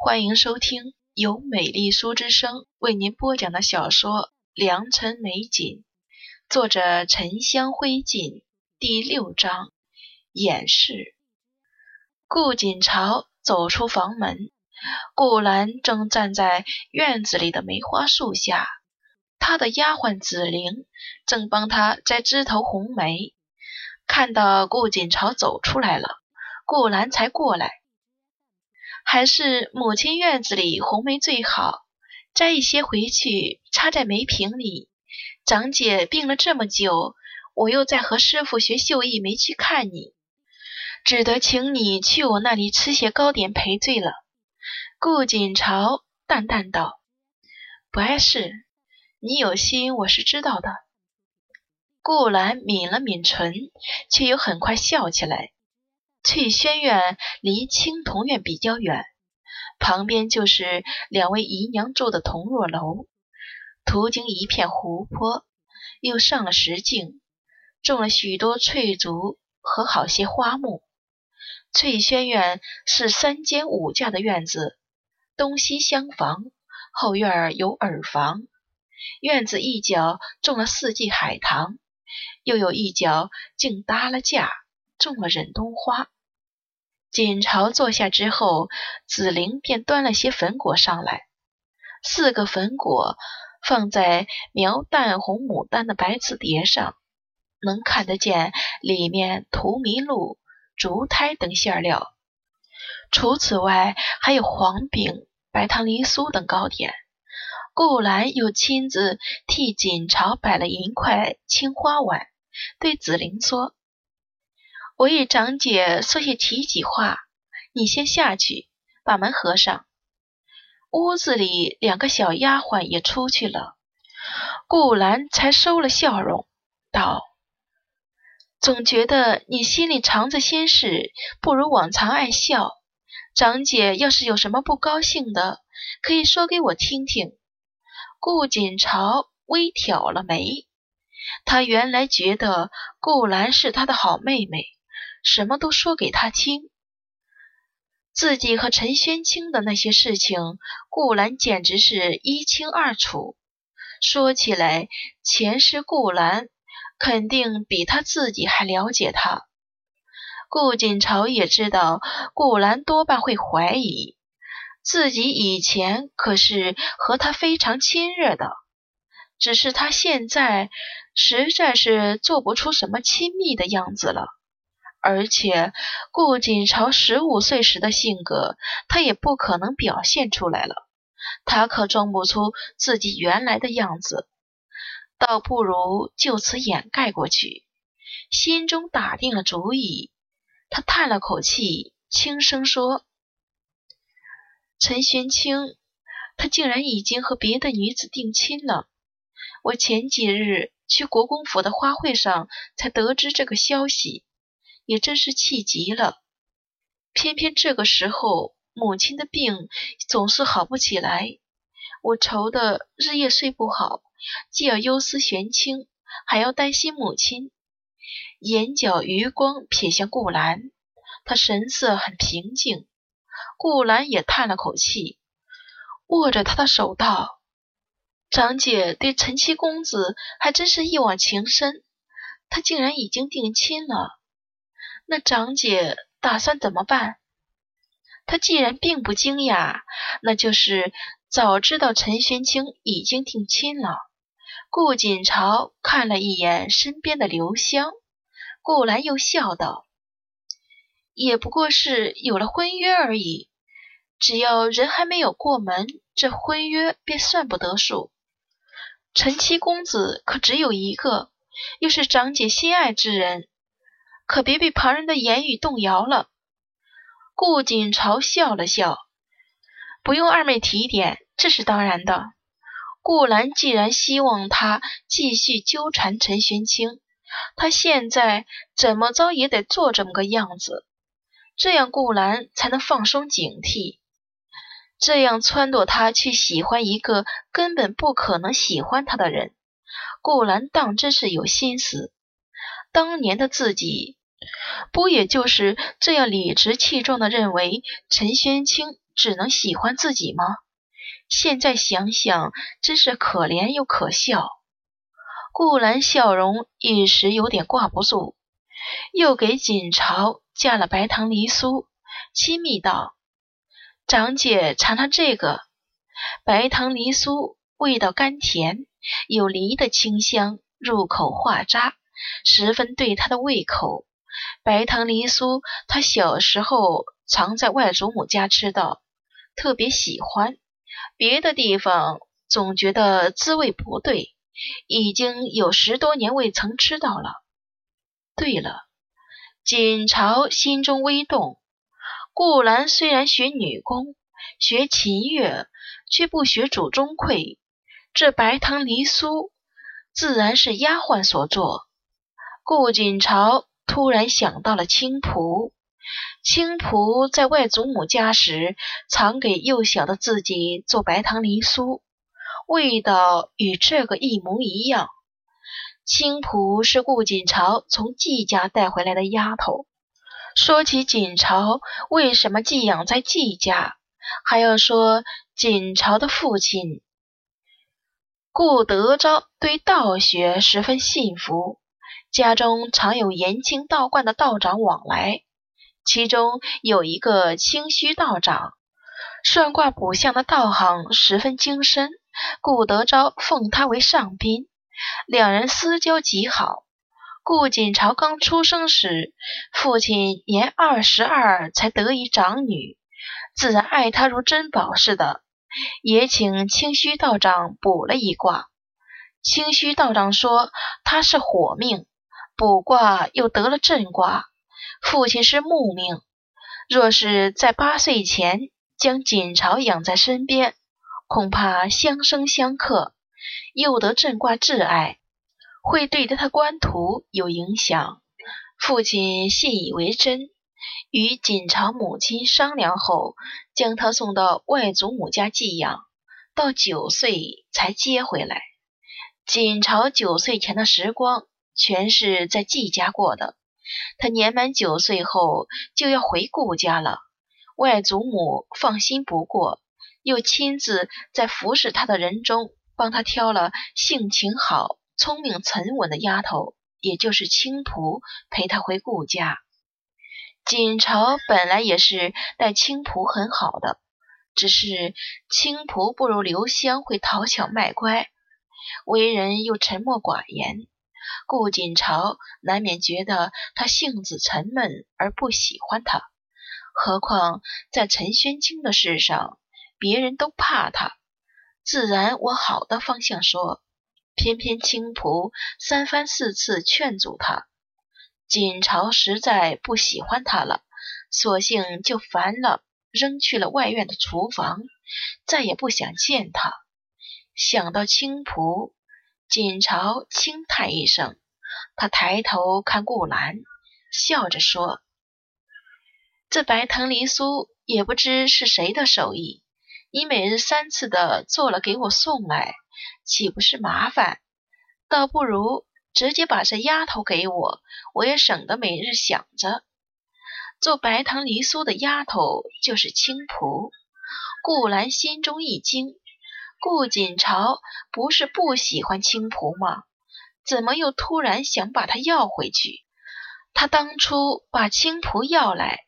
欢迎收听由美丽书之声为您播讲的小说《良辰美景》，作者沉香灰烬，第六章掩饰。顾锦朝走出房门，顾兰正站在院子里的梅花树下，他的丫鬟紫菱正帮他摘枝头红梅。看到顾锦朝走出来了，顾兰才过来。还是母亲院子里红梅最好，摘一些回去插在梅瓶里。长姐病了这么久，我又在和师傅学绣艺，没去看你，只得请你去我那里吃些糕点赔罪了。顾锦朝淡淡道：“不碍事，你有心我是知道的。”顾兰抿了抿唇，却又很快笑起来。翠轩院离青铜院比较远，旁边就是两位姨娘住的同若楼。途经一片湖泊，又上了石径，种了许多翠竹和好些花木。翠轩院是三间五架的院子，东西厢房，后院有耳房。院子一角种了四季海棠，又有一角竟搭了架，种了忍冬花。锦朝坐下之后，紫菱便端了些粉果上来。四个粉果放在描淡红牡丹的白瓷碟上，能看得见里面涂麋鹿、竹胎等馅料。除此外，还有黄饼、白糖梨酥等糕点。顾兰又亲自替锦朝摆了银块青花碗，对紫菱说。我与长姐说些提己话，你先下去，把门合上。屋子里两个小丫鬟也出去了，顾兰才收了笑容，道：“总觉得你心里藏着心事，不如往常爱笑。长姐要是有什么不高兴的，可以说给我听听。”顾锦朝微挑了眉，他原来觉得顾兰是他的好妹妹。什么都说给他听，自己和陈宣清的那些事情，顾兰简直是一清二楚。说起来，前世顾兰肯定比他自己还了解他。顾锦朝也知道，顾兰多半会怀疑自己以前可是和他非常亲热的，只是他现在实在是做不出什么亲密的样子了。而且，顾锦朝十五岁时的性格，他也不可能表现出来了。他可装不出自己原来的样子，倒不如就此掩盖过去。心中打定了主意，他叹了口气，轻声说：“陈玄清，他竟然已经和别的女子定亲了。我前几日去国公府的花会上，才得知这个消息。”也真是气急了，偏偏这个时候母亲的病总是好不起来，我愁得日夜睡不好，既要忧思玄清，还要担心母亲。眼角余光瞥向顾兰，他神色很平静。顾兰也叹了口气，握着他的手道：“长姐对陈七公子还真是一往情深，他竟然已经定亲了。”那长姐打算怎么办？她既然并不惊讶，那就是早知道陈玄清已经定亲了。顾锦朝看了一眼身边的刘香，顾兰又笑道：“也不过是有了婚约而已，只要人还没有过门，这婚约便算不得数。陈七公子可只有一个，又是长姐心爱之人。”可别被旁人的言语动摇了。顾锦朝笑了笑，不用二妹提点，这是当然的。顾兰既然希望他继续纠缠陈玄清，他现在怎么着也得做这么个样子，这样顾兰才能放松警惕。这样撺掇他去喜欢一个根本不可能喜欢他的人，顾兰当真是有心思。当年的自己。不也就是这样理直气壮地认为陈玄清只能喜欢自己吗？现在想想，真是可怜又可笑。顾兰笑容一时有点挂不住，又给锦朝加了白糖梨酥，亲密道：“长姐尝尝这个白糖梨酥，味道甘甜，有梨的清香，入口化渣，十分对她的胃口。白糖梨酥，她小时候常在外祖母家吃到，特别喜欢。别的地方总觉得滋味不对，已经有十多年未曾吃到了。对了，锦朝心中微动。顾兰虽然学女工，学琴乐，却不学煮中馈。这白糖梨酥，自然是丫鬟所做。顾锦朝突然想到了青蒲。青蒲在外祖母家时，常给幼小的自己做白糖梨酥，味道与这个一模一样。青蒲是顾锦朝从季家带回来的丫头。说起锦朝为什么寄养在季家，还要说锦朝的父亲顾德昭对道学十分信服，家中常有延庆道观的道长往来。其中有一个清虚道长，算卦卜相的道行十分精深。顾德昭奉他为上宾，两人私交极好。顾锦朝刚出生时，父亲年二十二才得一长女，自然爱她如珍宝似的，也请清虚道长卜了一卦。清虚道长说他是火命，卜卦又得了震卦。父亲是木命，若是在八岁前将锦朝养在身边，恐怕相生相克，又得震卦挚爱，会对他官途有影响。父亲信以为真，与锦朝母亲商量后，将他送到外祖母家寄养，到九岁才接回来。锦朝九岁前的时光，全是在季家过的。他年满九岁后就要回顾家了，外祖母放心不过，又亲自在服侍他的人中帮他挑了性情好、聪明沉稳的丫头，也就是青蒲，陪他回顾家。锦朝本来也是待青蒲很好的，只是青蒲不如刘香会讨巧卖乖，为人又沉默寡言。顾锦朝难免觉得他性子沉闷而不喜欢他，何况在陈宣清的事上，别人都怕他，自然往好的方向说。偏偏青蒲三番四次劝阻他，锦朝实在不喜欢他了，索性就烦了，扔去了外院的厨房，再也不想见他。想到青蒲。锦朝轻叹一声，他抬头看顾兰，笑着说：“这白藤梨酥也不知是谁的手艺，你每日三次的做了给我送来，岂不是麻烦？倒不如直接把这丫头给我，我也省得每日想着。做白藤梨酥的丫头就是青蒲。”顾兰心中一惊。顾锦朝不是不喜欢青蒲吗？怎么又突然想把他要回去？他当初把青蒲要来，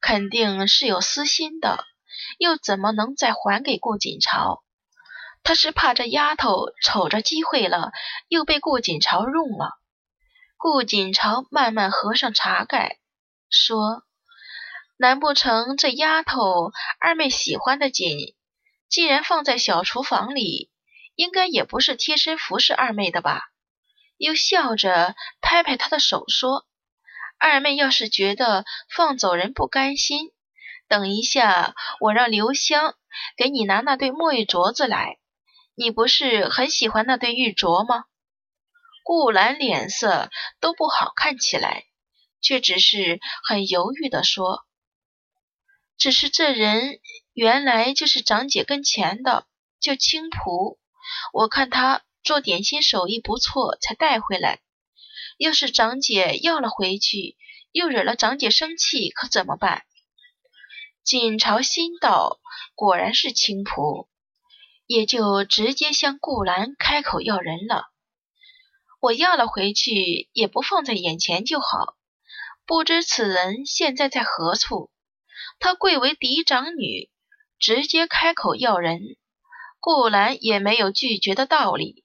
肯定是有私心的，又怎么能再还给顾锦朝？他是怕这丫头瞅着机会了，又被顾锦朝用了。顾锦朝慢慢合上茶盖，说：“难不成这丫头二妹喜欢的紧？”既然放在小厨房里，应该也不是贴身服侍二妹的吧？又笑着拍拍她的手说：“二妹要是觉得放走人不甘心，等一下我让刘香给你拿那对墨玉镯子来。你不是很喜欢那对玉镯吗？”顾兰脸色都不好看起来，却只是很犹豫地说：“只是这人。”原来就是长姐跟前的，叫青蒲。我看他做点心手艺不错，才带回来。要是长姐要了回去，又惹了长姐生气，可怎么办？锦朝心道：“果然是青蒲。”也就直接向顾兰开口要人了。我要了回去，也不放在眼前就好。不知此人现在在何处？他贵为嫡长女，直接开口要人，顾兰也没有拒绝的道理。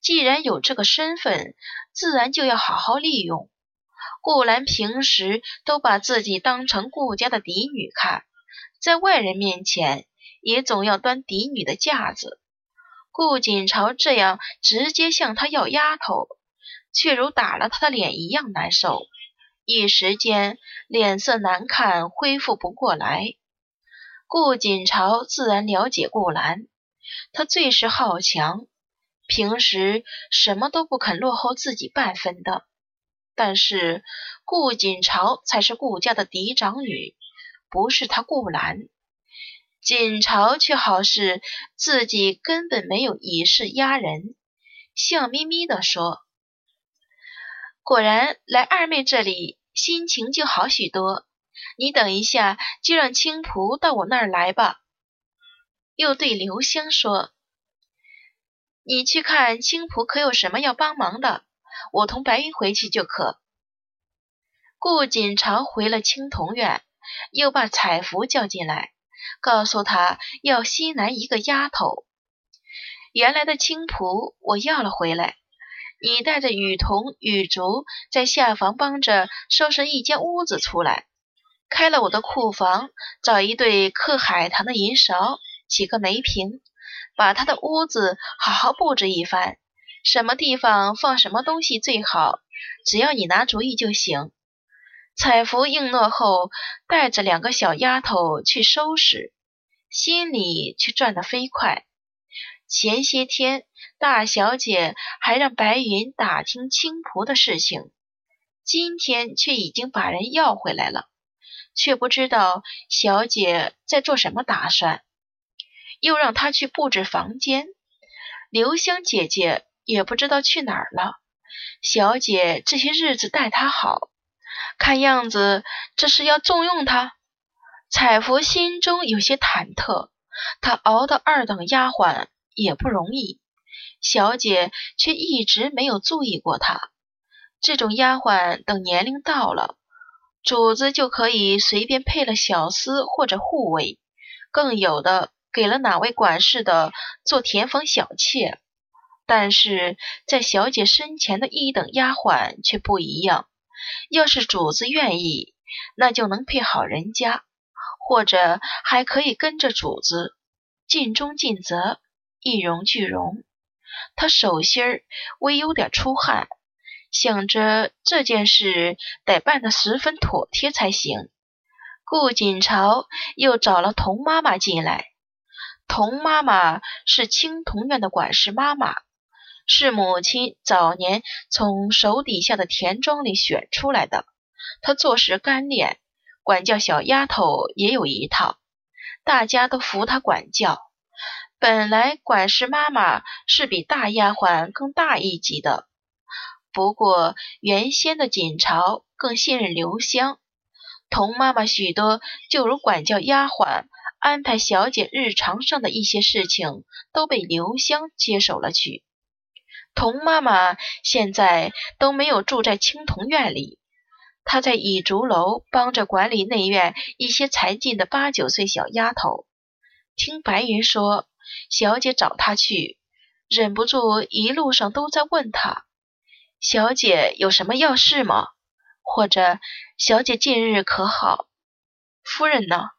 既然有这个身份，自然就要好好利用。顾兰平时都把自己当成顾家的嫡女看，在外人面前。也总要端嫡女的架子。顾锦朝这样直接向他要丫头，却如打了他的脸一样难受，一时间脸色难看，恢复不过来。顾锦朝自然了解顾兰，他最是好强，平时什么都不肯落后自己半分的。但是顾锦朝才是顾家的嫡长女，不是他顾兰。锦朝却好似自己根本没有以势压人，笑眯眯地说：“果然来二妹这里，心情就好许多。你等一下就让青仆到我那儿来吧。”又对刘香说：“你去看青仆可有什么要帮忙的，我同白云回去就可。”顾锦朝回了青铜院，又把彩福叫进来。告诉他要西南一个丫头，原来的青仆我要了回来。你带着雨桐、雨竹在下房帮着收拾一间屋子出来，开了我的库房，找一对刻海棠的银勺，几个梅瓶，把他的屋子好好布置一番。什么地方放什么东西最好，只要你拿主意就行。彩福应诺后，带着两个小丫头去收拾，心里却转得飞快。前些天大小姐还让白云打听青仆的事情，今天却已经把人要回来了，却不知道小姐在做什么打算，又让她去布置房间。留香姐姐也不知道去哪儿了。小姐这些日子待她好。看样子这是要重用他，彩芙心中有些忐忑。她熬到二等丫鬟也不容易，小姐却一直没有注意过她。这种丫鬟等年龄到了，主子就可以随便配了小厮或者护卫，更有的给了哪位管事的做田房小妾。但是在小姐身前的一等丫鬟却不一样。要是主子愿意，那就能配好人家，或者还可以跟着主子，尽忠尽责，一荣俱荣。他手心儿微有点出汗，想着这件事得办得十分妥帖才行。顾锦朝又找了童妈妈进来，童妈妈是青铜院的管事妈妈。是母亲早年从手底下的田庄里选出来的。她做事干练，管教小丫头也有一套，大家都服她管教。本来管事妈妈是比大丫鬟更大一级的，不过原先的锦朝更信任刘香，童妈妈许多就如管教丫鬟、安排小姐日常上的一些事情，都被刘香接手了去。童妈妈现在都没有住在青铜院里，她在倚竹楼帮着管理内院一些才进的八九岁小丫头。听白云说，小姐找她去，忍不住一路上都在问她：“小姐有什么要事吗？或者小姐近日可好？夫人呢？”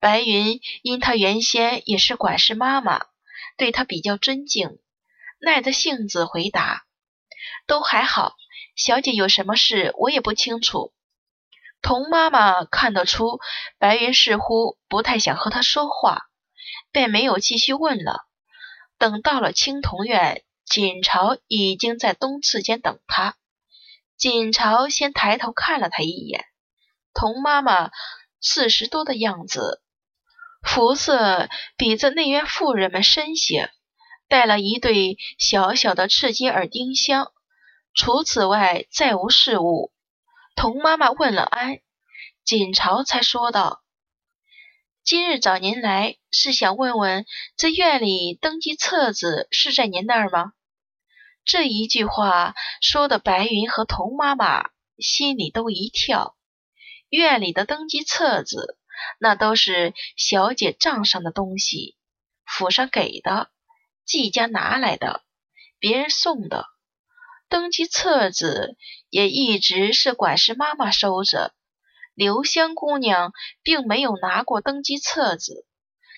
白云因她原先也是管事妈妈，对她比较尊敬。耐着性子回答：“都还好，小姐有什么事我也不清楚。”童妈妈看得出白云似乎不太想和她说话，便没有继续问了。等到了青铜院，锦朝已经在东次间等他。锦朝先抬头看了他一眼，童妈妈四十多的样子，肤色比这内院妇人们深些。带了一对小小的赤金耳钉香，除此外再无事物。童妈妈问了安，锦朝才说道：“今日找您来，是想问问这院里登记册子是在您那儿吗？这一句话说的，白云和童妈妈心里都一跳。院里的登记册子，那都是小姐账上的东西，府上给的，季家拿来的，别人送的。登记册子也一直是管事妈妈收着。留香姑娘并没有拿过登记册子，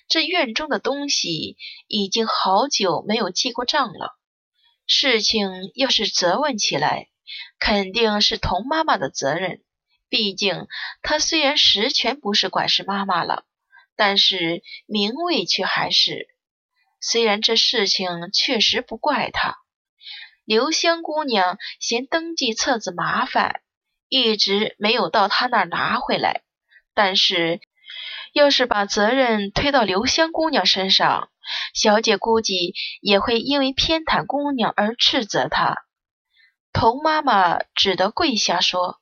这院中的东西已经好久没有记过账了。事情要是责问起来，肯定是童妈妈的责任。毕竟她虽然实权不是管事妈妈了，但是名位却还是。虽然这事情确实不怪她，留香姑娘嫌登记册子麻烦。一直没有到他那儿拿回来，但是要是把责任推到留香姑娘身上，小姐估计也会因为偏袒姑娘而斥责她。童妈妈只得跪下说：“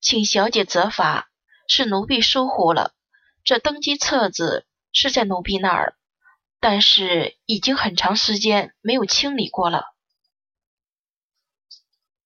请小姐责罚，是奴婢疏忽了。这登基册子是在奴婢那儿，但是已经很长时间没有清理过了。”